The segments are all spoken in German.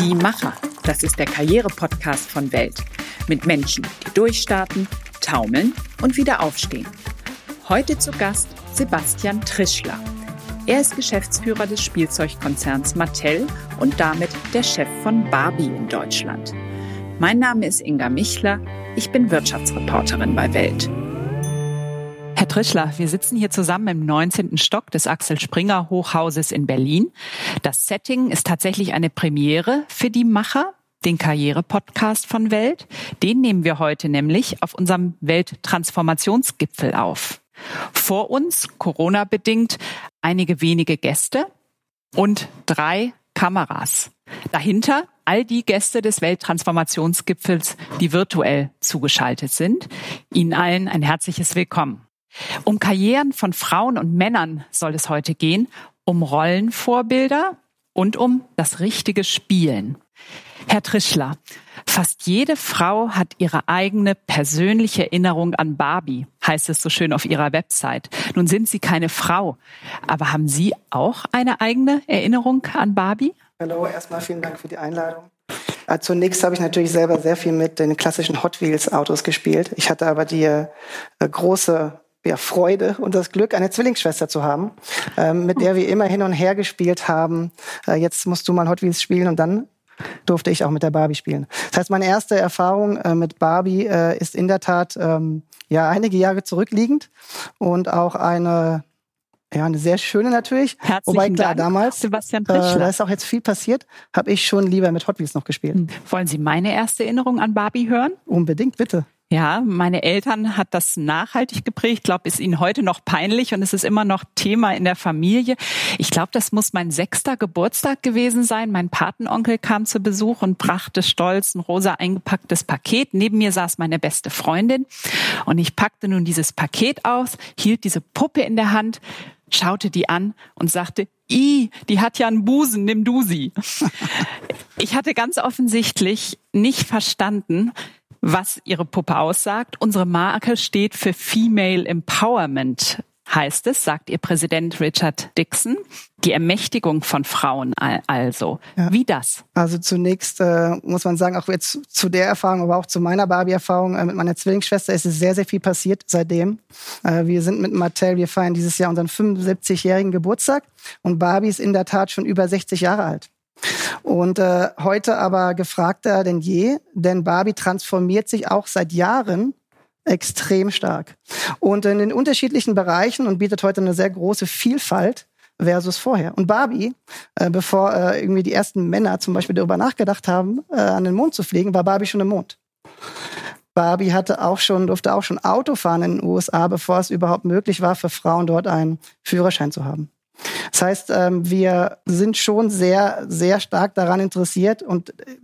Die Macher, das ist der Karriere-Podcast von Welt. Mit Menschen, die durchstarten, taumeln und wieder aufstehen. Heute zu Gast Sebastian Trischler. Er ist Geschäftsführer des Spielzeugkonzerns Mattel und damit der Chef von Barbie in Deutschland. Mein Name ist Inga Michler. Ich bin Wirtschaftsreporterin bei Welt. Trischler, wir sitzen hier zusammen im 19. Stock des Axel Springer Hochhauses in Berlin. Das Setting ist tatsächlich eine Premiere für die Macher, den Karriere-Podcast von Welt. Den nehmen wir heute nämlich auf unserem Welttransformationsgipfel auf. Vor uns, Corona-bedingt, einige wenige Gäste und drei Kameras. Dahinter all die Gäste des Welttransformationsgipfels, die virtuell zugeschaltet sind. Ihnen allen ein herzliches Willkommen. Um Karrieren von Frauen und Männern soll es heute gehen, um Rollenvorbilder und um das richtige Spielen. Herr Trischler, fast jede Frau hat ihre eigene persönliche Erinnerung an Barbie, heißt es so schön auf ihrer Website. Nun sind Sie keine Frau, aber haben Sie auch eine eigene Erinnerung an Barbie? Hallo, erstmal vielen Dank für die Einladung. Äh, zunächst habe ich natürlich selber sehr viel mit den klassischen Hot Wheels Autos gespielt. Ich hatte aber die äh, große ja, Freude und das Glück, eine Zwillingsschwester zu haben, ähm, mit der wir immer hin und her gespielt haben. Äh, jetzt musst du mal Hot Wheels spielen und dann durfte ich auch mit der Barbie spielen. Das heißt, meine erste Erfahrung äh, mit Barbie äh, ist in der Tat ähm, ja einige Jahre zurückliegend und auch eine ja, eine sehr schöne natürlich. Herzlichen Wobei klar, Dank, damals, Sebastian äh, da ist auch jetzt viel passiert, habe ich schon lieber mit Hot Wheels noch gespielt. Hm. Wollen Sie meine erste Erinnerung an Barbie hören? Unbedingt, bitte. Ja, meine Eltern hat das nachhaltig geprägt. Ich glaube, ist ihnen heute noch peinlich und es ist immer noch Thema in der Familie. Ich glaube, das muss mein sechster Geburtstag gewesen sein. Mein Patenonkel kam zu Besuch und brachte stolz ein rosa eingepacktes Paket. Neben mir saß meine beste Freundin und ich packte nun dieses Paket aus, hielt diese Puppe in der Hand, schaute die an und sagte, I, die hat ja einen Busen, nimm du sie. Ich hatte ganz offensichtlich nicht verstanden, was ihre Puppe aussagt. Unsere Marke steht für Female Empowerment heißt es, sagt ihr Präsident Richard Dixon. Die Ermächtigung von Frauen also. Ja. Wie das? Also zunächst äh, muss man sagen, auch jetzt zu der Erfahrung, aber auch zu meiner Barbie-Erfahrung äh, mit meiner Zwillingsschwester ist es sehr, sehr viel passiert seitdem. Äh, wir sind mit Mattel, wir feiern dieses Jahr unseren 75-jährigen Geburtstag und Barbie ist in der Tat schon über 60 Jahre alt. Und äh, heute aber gefragter denn je, denn Barbie transformiert sich auch seit Jahren extrem stark. Und in den unterschiedlichen Bereichen und bietet heute eine sehr große Vielfalt versus vorher. Und Barbie, äh, bevor äh, irgendwie die ersten Männer zum Beispiel darüber nachgedacht haben, äh, an den Mond zu fliegen, war Barbie schon im Mond. Barbie hatte auch schon, durfte auch schon Auto fahren in den USA, bevor es überhaupt möglich war, für Frauen dort einen Führerschein zu haben. Das heißt, ähm, wir sind schon sehr, sehr stark daran interessiert und äh,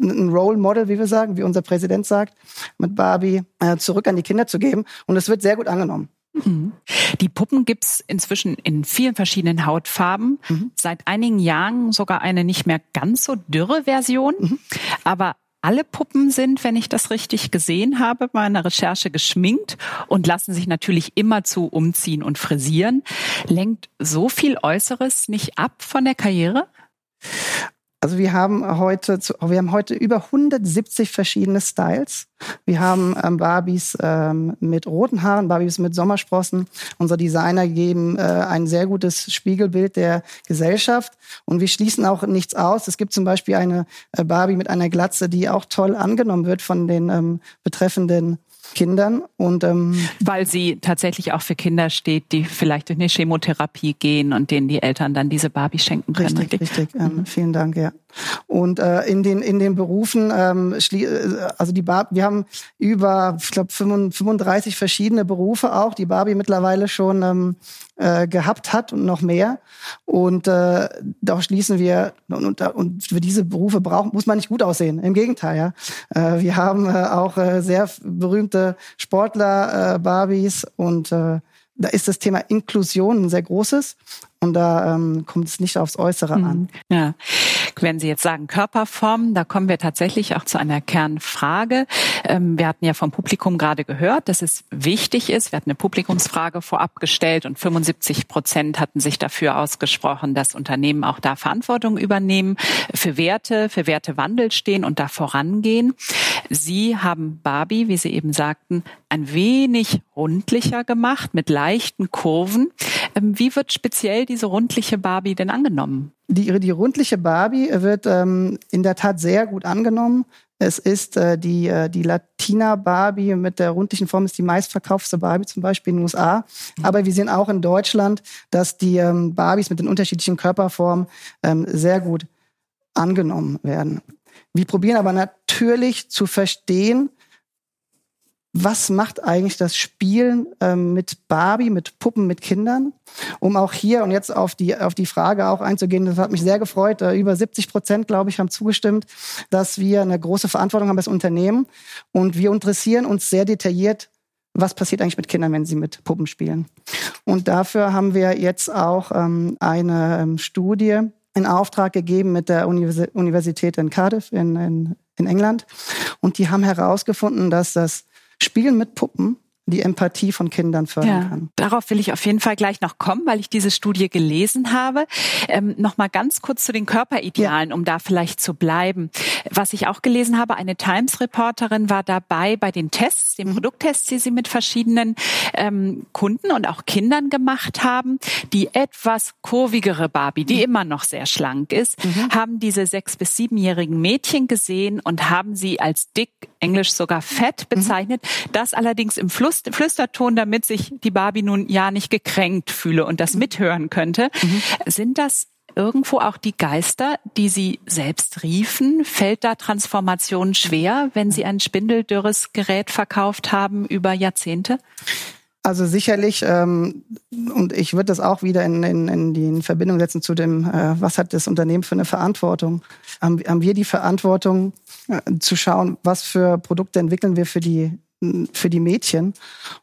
ein Role Model, wie wir sagen, wie unser Präsident sagt, mit Barbie äh, zurück an die Kinder zu geben. Und es wird sehr gut angenommen. Mhm. Die Puppen gibt's inzwischen in vielen verschiedenen Hautfarben. Mhm. Seit einigen Jahren sogar eine nicht mehr ganz so dürre Version. Mhm. Aber alle Puppen sind, wenn ich das richtig gesehen habe, bei einer Recherche geschminkt und lassen sich natürlich immerzu umziehen und frisieren. Lenkt so viel Äußeres nicht ab von der Karriere? Also wir haben heute, wir haben heute über 170 verschiedene Styles. Wir haben ähm, Barbies ähm, mit roten Haaren, Barbies mit Sommersprossen. Unsere Designer geben äh, ein sehr gutes Spiegelbild der Gesellschaft. Und wir schließen auch nichts aus. Es gibt zum Beispiel eine äh, Barbie mit einer Glatze, die auch toll angenommen wird von den ähm, betreffenden Kindern und ähm, weil sie tatsächlich auch für Kinder steht, die vielleicht durch eine Chemotherapie gehen und denen die Eltern dann diese Barbie schenken können. Richtig, richtig. Ähm, mhm. vielen Dank, ja. Und äh, in den in den Berufen, ähm, äh, also die Bar wir haben über, ich glaube, 35 verschiedene Berufe auch, die Barbie mittlerweile schon ähm, äh, gehabt hat und noch mehr. Und äh, da schließen wir und, und für diese Berufe braucht muss man nicht gut aussehen. Im Gegenteil, ja. Äh, wir haben äh, auch äh, sehr berühmte Sportler, äh, Barbies und äh, da ist das Thema Inklusion ein sehr großes und da ähm, kommt es nicht aufs Äußere an. Ja. Wenn Sie jetzt sagen Körperform, da kommen wir tatsächlich auch zu einer Kernfrage. Ähm, wir hatten ja vom Publikum gerade gehört, dass es wichtig ist. Wir hatten eine Publikumsfrage vorab gestellt und 75 Prozent hatten sich dafür ausgesprochen, dass Unternehmen auch da Verantwortung übernehmen, für Werte, für Wertewandel stehen und da vorangehen. Sie haben Barbie, wie Sie eben sagten, ein wenig rundlicher gemacht mit leichten Kurven. Ähm, wie wird speziell diese rundliche Barbie denn angenommen? Die, die rundliche Barbie wird ähm, in der Tat sehr gut angenommen. Es ist äh, die, äh, die Latina Barbie mit der rundlichen Form ist die meistverkaufte Barbie zum Beispiel in den USA. Aber wir sehen auch in Deutschland, dass die ähm, Barbies mit den unterschiedlichen Körperformen ähm, sehr gut angenommen werden. Wir probieren aber natürlich zu verstehen, was macht eigentlich das Spielen ähm, mit Barbie, mit Puppen, mit Kindern? Um auch hier und jetzt auf die, auf die Frage auch einzugehen, das hat mich sehr gefreut. Äh, über 70 Prozent, glaube ich, haben zugestimmt, dass wir eine große Verantwortung haben als Unternehmen. Und wir interessieren uns sehr detailliert, was passiert eigentlich mit Kindern, wenn sie mit Puppen spielen. Und dafür haben wir jetzt auch ähm, eine ähm, Studie in Auftrag gegeben mit der Universität in Cardiff in, in, in England. Und die haben herausgefunden, dass das Spielen mit Puppen die Empathie von Kindern fördern ja, kann. Darauf will ich auf jeden Fall gleich noch kommen, weil ich diese Studie gelesen habe. Ähm, noch mal ganz kurz zu den Körperidealen, ja. um da vielleicht zu bleiben. Was ich auch gelesen habe, eine Times-Reporterin war dabei bei den Tests, den mhm. Produkttests, die sie mit verschiedenen ähm, Kunden und auch Kindern gemacht haben. Die etwas kurvigere Barbie, die mhm. immer noch sehr schlank ist, mhm. haben diese sechs- bis siebenjährigen Mädchen gesehen und haben sie als dick, englisch sogar fett mhm. bezeichnet. Das allerdings im Fluss Flüsterton, damit sich die Barbie nun ja nicht gekränkt fühle und das mithören könnte. Mhm. Sind das irgendwo auch die Geister, die Sie selbst riefen? Fällt da Transformation schwer, wenn Sie ein spindeldürres Gerät verkauft haben über Jahrzehnte? Also sicherlich, ähm, und ich würde das auch wieder in, in, in die Verbindung setzen zu dem, äh, was hat das Unternehmen für eine Verantwortung? Haben, haben wir die Verantwortung äh, zu schauen, was für Produkte entwickeln wir für die für die Mädchen.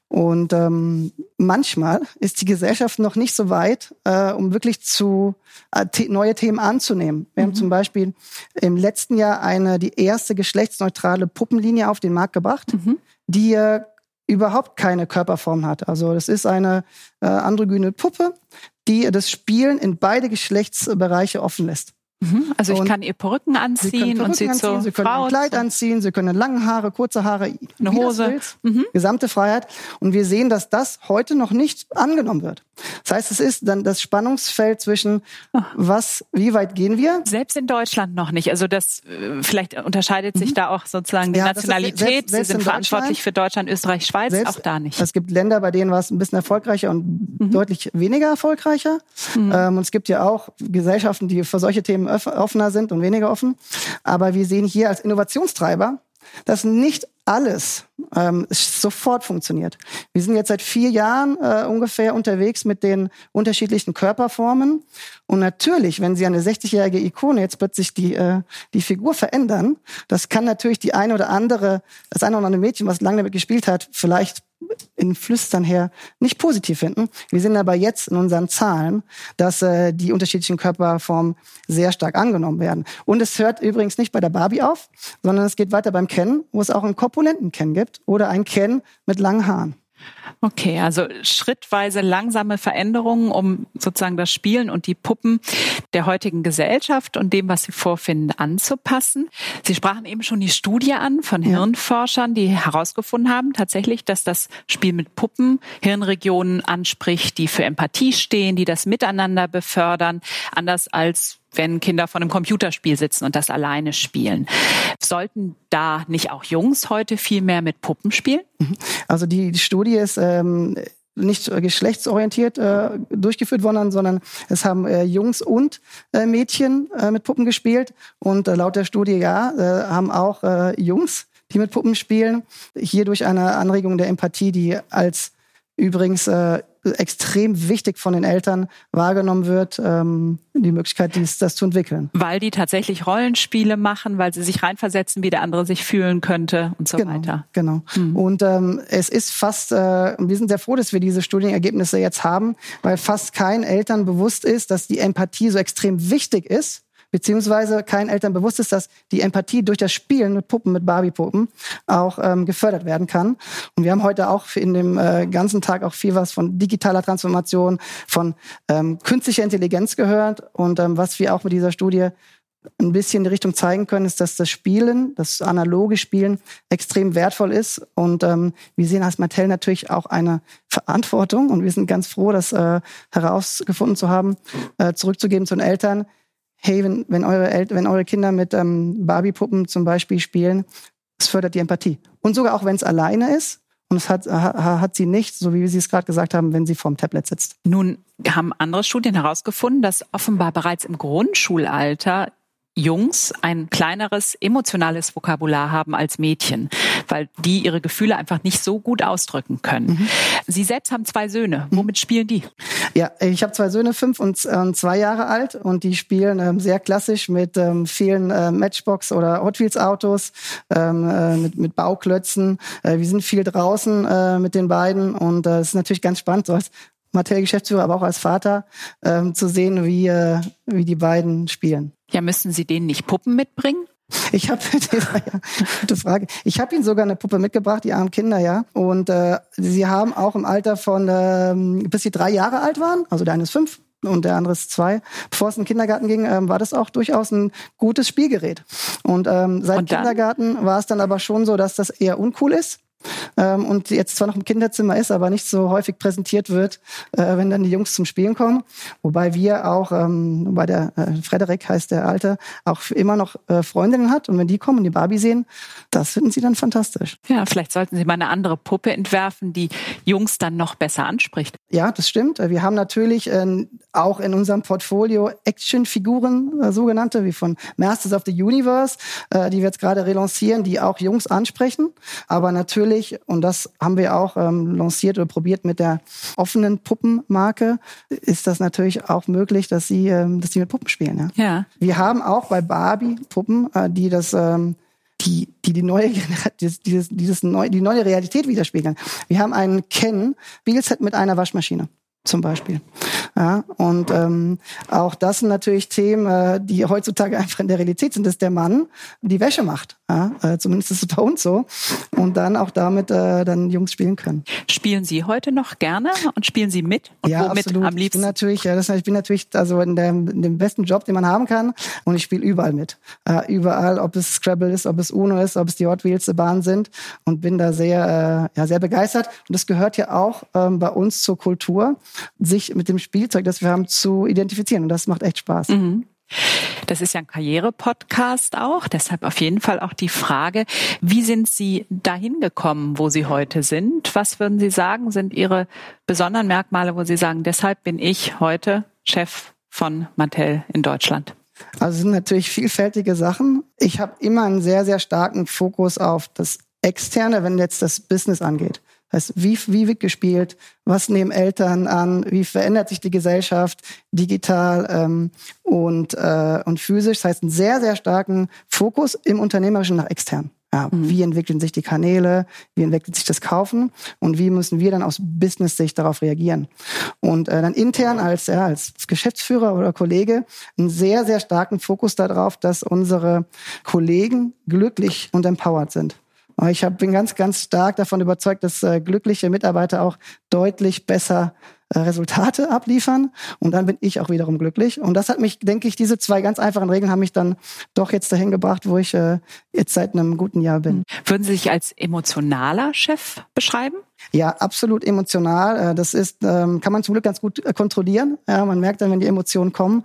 Und ähm, manchmal ist die Gesellschaft noch nicht so weit, äh, um wirklich zu äh, neue Themen anzunehmen. Wir mhm. haben zum Beispiel im letzten Jahr eine die erste geschlechtsneutrale Puppenlinie auf den Markt gebracht, mhm. die äh, überhaupt keine Körperform hat. Also das ist eine äh, androgyne Puppe, die das Spielen in beide Geschlechtsbereiche offen lässt. Mhm. Also ich und kann ihr Perücken anziehen sie Perücken und sie anziehen, so Sie können Frau ein Kleid anziehen, sie können lange Haare, kurze Haare, eine Hose, mhm. gesamte Freiheit. Und wir sehen, dass das heute noch nicht angenommen wird. Das heißt, es ist dann das Spannungsfeld zwischen was, wie weit gehen wir? Selbst in Deutschland noch nicht. Also das äh, vielleicht unterscheidet sich mhm. da auch sozusagen die ja, Nationalität. Selbst, selbst sie sind verantwortlich für Deutschland, Österreich, Schweiz, selbst, auch da nicht. Es gibt Länder, bei denen war es ein bisschen erfolgreicher und mhm. deutlich weniger erfolgreicher. Mhm. Ähm, und es gibt ja auch Gesellschaften, die für solche Themen offener sind und weniger offen. Aber wir sehen hier als Innovationstreiber, dass nicht alles ähm, sofort funktioniert. Wir sind jetzt seit vier Jahren äh, ungefähr unterwegs mit den unterschiedlichen Körperformen. Und natürlich, wenn Sie eine 60-jährige Ikone jetzt plötzlich die, äh, die Figur verändern, das kann natürlich die eine oder andere, das eine oder andere Mädchen, was lange damit gespielt hat, vielleicht in Flüstern her nicht positiv finden. Wir sehen aber jetzt in unseren Zahlen, dass äh, die unterschiedlichen Körperformen sehr stark angenommen werden. Und es hört übrigens nicht bei der Barbie auf, sondern es geht weiter beim Ken, wo es auch einen korpulenten Ken gibt oder ein Ken mit langen Haaren. Okay, also schrittweise langsame Veränderungen, um sozusagen das Spielen und die Puppen der heutigen Gesellschaft und dem, was sie vorfinden, anzupassen. Sie sprachen eben schon die Studie an von Hirnforschern, die herausgefunden haben tatsächlich, dass das Spiel mit Puppen Hirnregionen anspricht, die für Empathie stehen, die das Miteinander befördern, anders als wenn Kinder vor einem Computerspiel sitzen und das alleine spielen. Sollten da nicht auch Jungs heute viel mehr mit Puppen spielen? Mhm. Also die, die Studie ist ähm, nicht geschlechtsorientiert äh, durchgeführt worden, sondern es haben äh, Jungs und äh, Mädchen äh, mit Puppen gespielt. Und äh, laut der Studie, ja, äh, haben auch Jungs, die mit Puppen spielen, hier durch eine Anregung der Empathie, die als übrigens äh, extrem wichtig von den Eltern wahrgenommen wird, ähm, die Möglichkeit, dies, das zu entwickeln. Weil die tatsächlich Rollenspiele machen, weil sie sich reinversetzen, wie der andere sich fühlen könnte und so genau, weiter. Genau. Mhm. Und ähm, es ist fast, äh, wir sind sehr froh, dass wir diese Studienergebnisse jetzt haben, weil fast kein Eltern bewusst ist, dass die Empathie so extrem wichtig ist beziehungsweise keinen Eltern bewusst ist, dass die Empathie durch das Spielen mit Puppen, mit Barbie-Puppen auch ähm, gefördert werden kann. Und wir haben heute auch in dem äh, ganzen Tag auch viel was von digitaler Transformation, von ähm, künstlicher Intelligenz gehört. Und ähm, was wir auch mit dieser Studie ein bisschen in die Richtung zeigen können, ist, dass das Spielen, das analoge Spielen extrem wertvoll ist. Und ähm, wir sehen als Mattel natürlich auch eine Verantwortung und wir sind ganz froh, das äh, herausgefunden zu haben, äh, zurückzugeben zu den Eltern. Hey, wenn, wenn, eure, El wenn eure Kinder mit ähm, Barbie-Puppen zum Beispiel spielen, es fördert die Empathie. Und sogar auch wenn es alleine ist, und es hat, hat sie nicht, so wie Sie es gerade gesagt haben, wenn sie vorm Tablet sitzt. Nun haben andere Studien herausgefunden, dass offenbar bereits im Grundschulalter Jungs ein kleineres emotionales Vokabular haben als Mädchen, weil die ihre Gefühle einfach nicht so gut ausdrücken können. Mhm. Sie selbst haben zwei Söhne. Mhm. Womit spielen die? Ja, ich habe zwei Söhne, fünf und, äh, zwei Jahre alt und die spielen ähm, sehr klassisch mit ähm, vielen äh, Matchbox oder Hot Wheels Autos, ähm, äh, mit, mit Bauklötzen. Äh, wir sind viel draußen äh, mit den beiden und äh, es ist natürlich ganz spannend, so als Mattel-Geschäftsführer, aber auch als Vater, ähm, zu sehen, wie, äh, wie die beiden spielen. Ja, müssen Sie denen nicht Puppen mitbringen? Ich habe ja, gute Frage. Ich habe ihnen sogar eine Puppe mitgebracht, die armen Kinder, ja. Und äh, sie haben auch im Alter von ähm, bis sie drei Jahre alt waren, also der eine ist fünf und der andere ist zwei. Bevor es in den Kindergarten ging, ähm, war das auch durchaus ein gutes Spielgerät. Und ähm, seit und Kindergarten war es dann aber schon so, dass das eher uncool ist ähm, und jetzt zwar noch im Kinderzimmer ist, aber nicht so häufig präsentiert wird, äh, wenn dann die Jungs zum Spielen kommen. Wobei wir auch, ähm, bei der äh, Frederik heißt der Alte, auch immer noch äh, Freundinnen hat und wenn die kommen und die Barbie sehen, das finden sie dann fantastisch. Ja, vielleicht sollten Sie mal eine andere Puppe entwerfen, die Jungs dann noch besser anspricht. Ja, das stimmt. Wir haben natürlich äh, auch in unserem Portfolio Actionfiguren, äh, sogenannte, wie von Masters of the Universe, äh, die wir jetzt gerade relancieren, die auch Jungs ansprechen. Aber natürlich, und das haben wir auch ähm, lanciert oder probiert mit der offenen Puppenmarke, ist das natürlich auch möglich, dass sie, ähm, dass sie mit Puppen spielen. Ja. ja. Wir haben auch bei Barbie Puppen, äh, die das ähm, die, die, die neue, dieses, dieses, dieses neu, die neue Realität widerspiegeln. Wir haben einen Ken Spielset mit einer Waschmaschine zum Beispiel. Ja, und ähm, auch das sind natürlich Themen, äh, die heutzutage einfach in der Realität sind, dass der Mann die Wäsche macht. Ja, äh, zumindest ist es bei uns so. Und dann auch damit äh, dann Jungs spielen können. Spielen Sie heute noch gerne und spielen Sie mit? Und ja, womit absolut. am liebsten? Ich bin natürlich, ja, das, ich bin natürlich also in, der, in dem besten Job, den man haben kann. Und ich spiele überall mit. Äh, überall, ob es Scrabble ist, ob es Uno ist, ob es die Hot Wheels Bahn sind. Und bin da sehr, äh, ja, sehr begeistert. Und das gehört ja auch ähm, bei uns zur Kultur sich mit dem Spielzeug, das wir haben, zu identifizieren. Und das macht echt Spaß. Mhm. Das ist ja ein Karriere-Podcast auch, deshalb auf jeden Fall auch die Frage, wie sind Sie dahin gekommen, wo Sie heute sind? Was würden Sie sagen, sind Ihre besonderen Merkmale, wo Sie sagen, deshalb bin ich heute Chef von Mattel in Deutschland? Also es sind natürlich vielfältige Sachen. Ich habe immer einen sehr, sehr starken Fokus auf das Externe, wenn jetzt das Business angeht. Heißt, wie, wie wird gespielt? Was nehmen Eltern an? Wie verändert sich die Gesellschaft digital ähm, und, äh, und physisch? Das heißt, einen sehr, sehr starken Fokus im Unternehmerischen nach extern. Ja, mhm. Wie entwickeln sich die Kanäle? Wie entwickelt sich das Kaufen? Und wie müssen wir dann aus Business-Sicht darauf reagieren? Und äh, dann intern als, ja, als Geschäftsführer oder Kollege einen sehr, sehr starken Fokus darauf, dass unsere Kollegen glücklich und empowered sind. Ich hab, bin ganz, ganz stark davon überzeugt, dass äh, glückliche Mitarbeiter auch deutlich besser äh, Resultate abliefern und dann bin ich auch wiederum glücklich. Und das hat mich, denke ich, diese zwei ganz einfachen Regeln haben mich dann doch jetzt dahin gebracht, wo ich äh, jetzt seit einem guten Jahr bin. Würden Sie sich als emotionaler Chef beschreiben? Ja, absolut emotional. Äh, das ist, ähm, kann man zum Glück ganz gut äh, kontrollieren. Ja, man merkt dann, wenn die Emotionen kommen.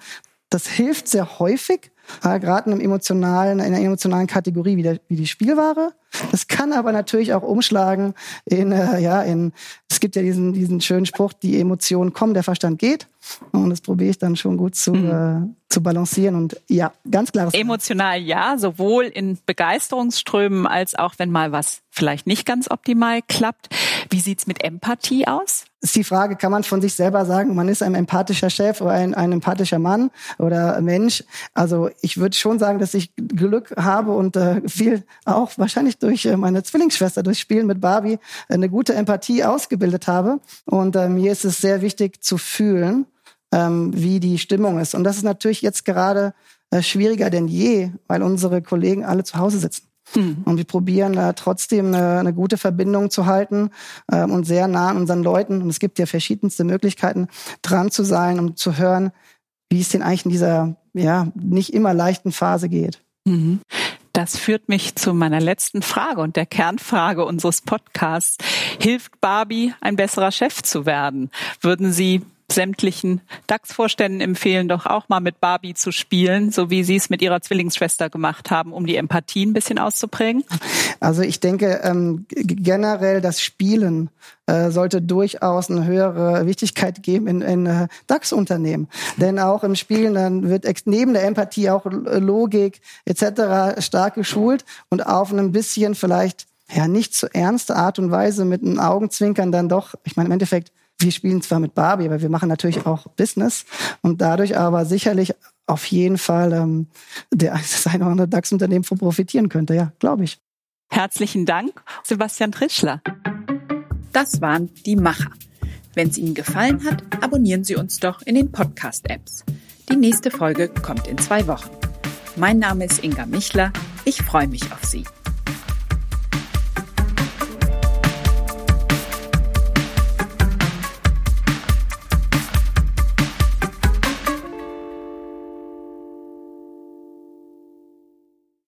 Das hilft sehr häufig, äh, gerade in, einem emotionalen, in einer emotionalen Kategorie wie, der, wie die Spielware. Das kann aber natürlich auch umschlagen in, äh, ja, in, es gibt ja diesen, diesen schönen Spruch, die Emotionen kommen, der Verstand geht. Und das probiere ich dann schon gut zu, mhm. äh, zu balancieren. Und ja, ganz klares. Emotional ja, sowohl in Begeisterungsströmen als auch wenn mal was vielleicht nicht ganz optimal klappt. Wie sieht's mit Empathie aus? Ist die Frage, kann man von sich selber sagen, man ist ein empathischer Chef oder ein, ein empathischer Mann oder Mensch? Also ich würde schon sagen, dass ich Glück habe und äh, viel auch wahrscheinlich durch äh, meine Zwillingsschwester, durch Spielen mit Barbie, äh, eine gute Empathie ausgebildet habe. Und äh, mir ist es sehr wichtig zu fühlen, ähm, wie die Stimmung ist. Und das ist natürlich jetzt gerade äh, schwieriger denn je, weil unsere Kollegen alle zu Hause sitzen. Hm. Und wir probieren da trotzdem eine, eine gute Verbindung zu halten ähm, und sehr nah an unseren Leuten. Und es gibt ja verschiedenste Möglichkeiten, dran zu sein, um zu hören, wie es denn eigentlich in dieser ja nicht immer leichten Phase geht. Mhm. Das führt mich zu meiner letzten Frage und der Kernfrage unseres Podcasts. Hilft Barbie, ein besserer Chef zu werden? Würden Sie sämtlichen DAX-Vorständen empfehlen, doch auch mal mit Barbie zu spielen, so wie Sie es mit Ihrer Zwillingsschwester gemacht haben, um die Empathie ein bisschen auszuprägen? Also ich denke ähm, generell das Spielen äh, sollte durchaus eine höhere Wichtigkeit geben in, in äh, DAX-Unternehmen. Denn auch im Spielen dann wird neben der Empathie auch Logik etc. stark geschult und auf einem bisschen vielleicht ja nicht zu ernste Art und Weise mit einem Augenzwinkern dann doch, ich meine im Endeffekt wir spielen zwar mit Barbie, aber wir machen natürlich auch Business und dadurch aber sicherlich auf jeden Fall ähm, der das eine oder andere DAX-Unternehmen von profitieren könnte, ja, glaube ich. Herzlichen Dank, Sebastian Trischler. Das waren die Macher. Wenn es Ihnen gefallen hat, abonnieren Sie uns doch in den Podcast-Apps. Die nächste Folge kommt in zwei Wochen. Mein Name ist Inga Michler. Ich freue mich auf Sie.